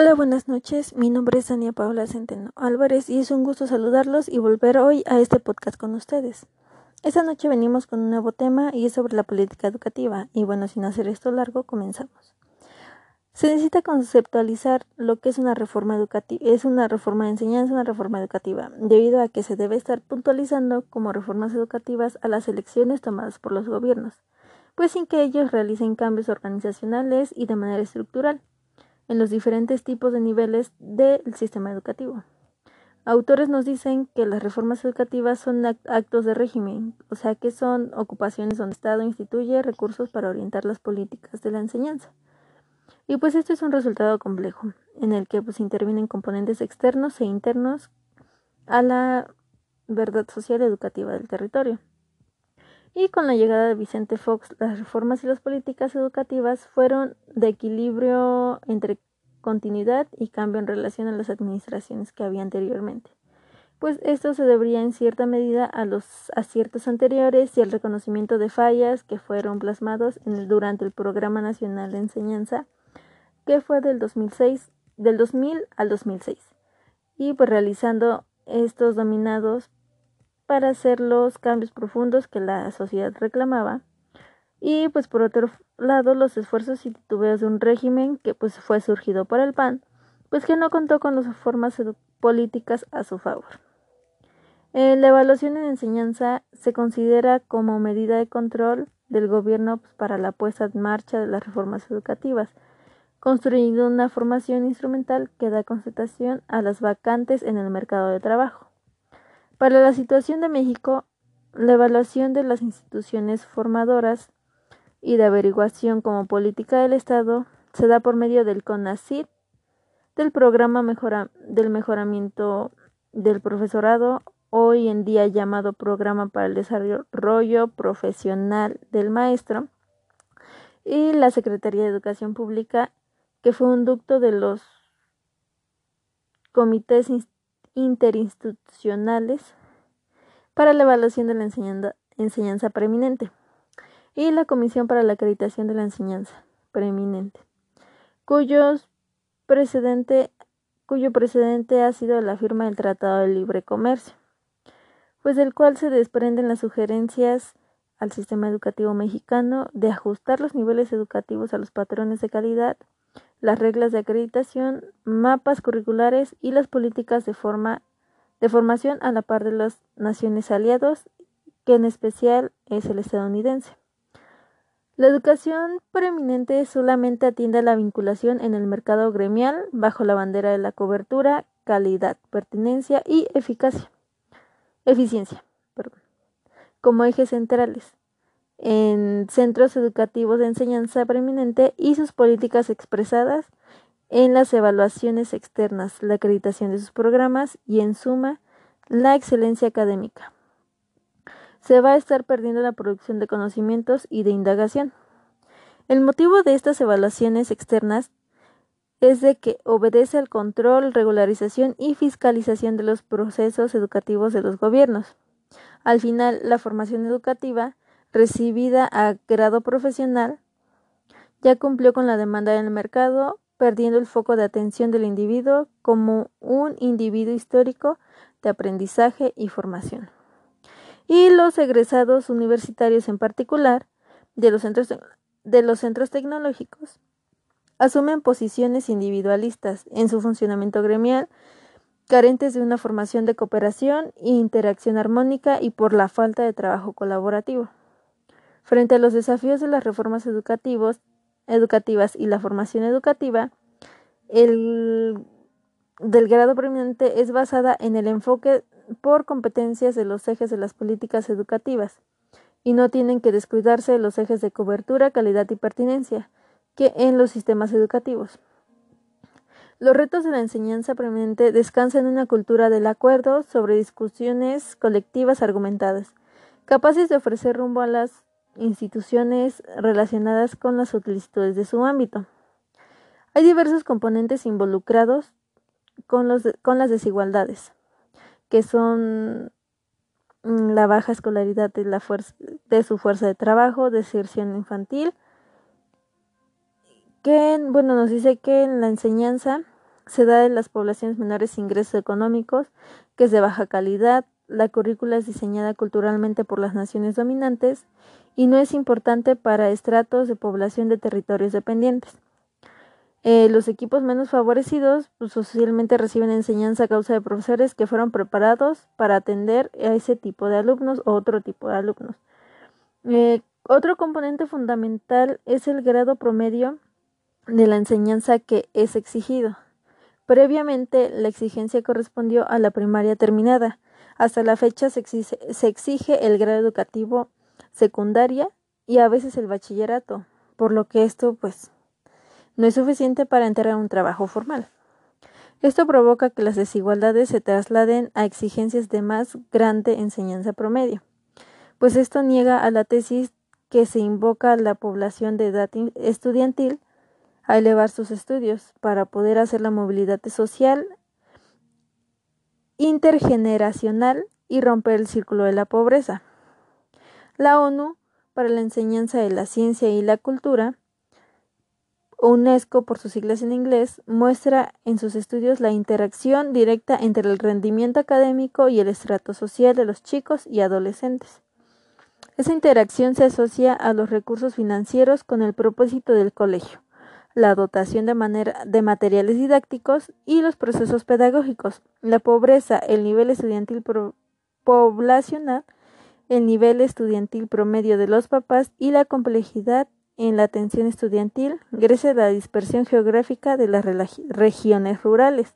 Hola, buenas noches. Mi nombre es Dania Paula Centeno Álvarez y es un gusto saludarlos y volver hoy a este podcast con ustedes. Esta noche venimos con un nuevo tema y es sobre la política educativa. Y bueno, sin hacer esto largo, comenzamos. Se necesita conceptualizar lo que es una reforma educativa, es una reforma de enseñanza, una reforma educativa, debido a que se debe estar puntualizando como reformas educativas a las elecciones tomadas por los gobiernos, pues sin que ellos realicen cambios organizacionales y de manera estructural en los diferentes tipos de niveles del sistema educativo. Autores nos dicen que las reformas educativas son actos de régimen, o sea que son ocupaciones donde el Estado instituye recursos para orientar las políticas de la enseñanza. Y pues esto es un resultado complejo, en el que pues intervienen componentes externos e internos a la verdad social educativa del territorio. Y con la llegada de Vicente Fox, las reformas y las políticas educativas fueron de equilibrio entre continuidad y cambio en relación a las administraciones que había anteriormente. Pues esto se debería en cierta medida a los aciertos anteriores y al reconocimiento de fallas que fueron plasmados en el, durante el Programa Nacional de Enseñanza, que fue del 2006, del 2000 al 2006, y pues realizando estos dominados para hacer los cambios profundos que la sociedad reclamaba y pues por otro lado los esfuerzos y titubeos de un régimen que pues fue surgido por el PAN pues que no contó con las formas políticas a su favor. Eh, la evaluación en enseñanza se considera como medida de control del gobierno pues, para la puesta en marcha de las reformas educativas, construyendo una formación instrumental que da constatación a las vacantes en el mercado de trabajo. Para la situación de México, la evaluación de las instituciones formadoras y de averiguación como política del Estado se da por medio del CONACYT, del programa del mejoramiento del profesorado, hoy en día llamado Programa para el Desarrollo Profesional del Maestro, y la Secretaría de Educación Pública, que fue un ducto de los comités interinstitucionales para la evaluación de la enseñanza, preeminente y la Comisión para la Acreditación de la Enseñanza Preeminente, cuyos precedente, cuyo precedente ha sido la firma del Tratado de Libre Comercio, pues del cual se desprenden las sugerencias al sistema educativo mexicano de ajustar los niveles educativos a los patrones de calidad las reglas de acreditación, mapas curriculares y las políticas de, forma, de formación a la par de las naciones aliados, que en especial es el estadounidense. La educación preeminente solamente atiende a la vinculación en el mercado gremial bajo la bandera de la cobertura, calidad, pertinencia y eficacia. Eficiencia, perdón, como ejes centrales en centros educativos de enseñanza preeminente y sus políticas expresadas en las evaluaciones externas, la acreditación de sus programas y, en suma, la excelencia académica. Se va a estar perdiendo la producción de conocimientos y de indagación. El motivo de estas evaluaciones externas es de que obedece al control, regularización y fiscalización de los procesos educativos de los gobiernos. Al final, la formación educativa recibida a grado profesional, ya cumplió con la demanda del mercado, perdiendo el foco de atención del individuo como un individuo histórico de aprendizaje y formación. Y los egresados universitarios en particular de los centros, de los centros tecnológicos asumen posiciones individualistas en su funcionamiento gremial, carentes de una formación de cooperación e interacción armónica y por la falta de trabajo colaborativo. Frente a los desafíos de las reformas educativas y la formación educativa, el del grado preeminente es basada en el enfoque por competencias de los ejes de las políticas educativas y no tienen que descuidarse de los ejes de cobertura, calidad y pertinencia que en los sistemas educativos. Los retos de la enseñanza preeminente descansan en una cultura del acuerdo sobre discusiones colectivas argumentadas, capaces de ofrecer rumbo a las instituciones relacionadas con las solicitudes de su ámbito. Hay diversos componentes involucrados con, los con las desigualdades, que son mm, la baja escolaridad de, la fuerza, de su fuerza de trabajo, deserción infantil, que bueno, nos dice que en la enseñanza se da en las poblaciones menores ingresos económicos, que es de baja calidad, la currícula es diseñada culturalmente por las naciones dominantes y no es importante para estratos de población de territorios dependientes. Eh, los equipos menos favorecidos pues, socialmente reciben enseñanza a causa de profesores que fueron preparados para atender a ese tipo de alumnos o otro tipo de alumnos. Eh, otro componente fundamental es el grado promedio de la enseñanza que es exigido. Previamente, la exigencia correspondió a la primaria terminada. Hasta la fecha se exige, el grado educativo secundaria y a veces el bachillerato, por lo que esto pues no es suficiente para entrar un trabajo formal. Esto provoca que las desigualdades se trasladen a exigencias de más grande enseñanza promedio, pues esto niega a la tesis que se invoca a la población de edad estudiantil a elevar sus estudios para poder hacer la movilidad social intergeneracional y romper el círculo de la pobreza. La ONU para la enseñanza de la ciencia y la cultura UNESCO, por sus siglas en inglés, muestra en sus estudios la interacción directa entre el rendimiento académico y el estrato social de los chicos y adolescentes. Esa interacción se asocia a los recursos financieros con el propósito del colegio, la dotación de, manera, de materiales didácticos y los procesos pedagógicos, la pobreza, el nivel estudiantil poblacional, el nivel estudiantil promedio de los papás y la complejidad en la atención estudiantil gracias a la dispersión geográfica de las regiones rurales.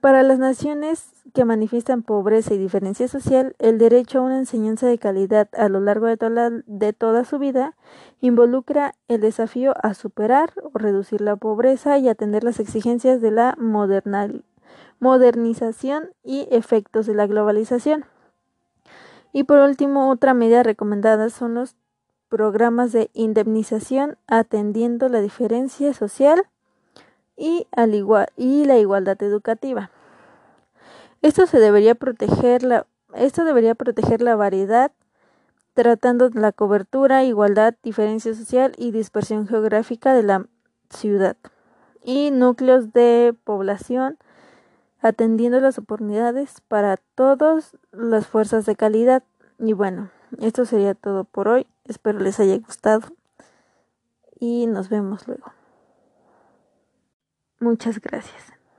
Para las naciones que manifiestan pobreza y diferencia social, el derecho a una enseñanza de calidad a lo largo de toda, su vida involucra el desafío a superar o reducir la pobreza y atender las exigencias de la modernización y efectos de la globalización. Y por último, otra medida recomendada son los programas de indemnización atendiendo la diferencia social y, la igualdad educativa. Esto, se debería proteger la, esto debería proteger la variedad tratando la cobertura, igualdad, diferencia social y dispersión geográfica de la ciudad y núcleos de población atendiendo las oportunidades para todas las fuerzas de calidad. Y bueno, esto sería todo por hoy. Espero les haya gustado y nos vemos luego. Muchas gracias.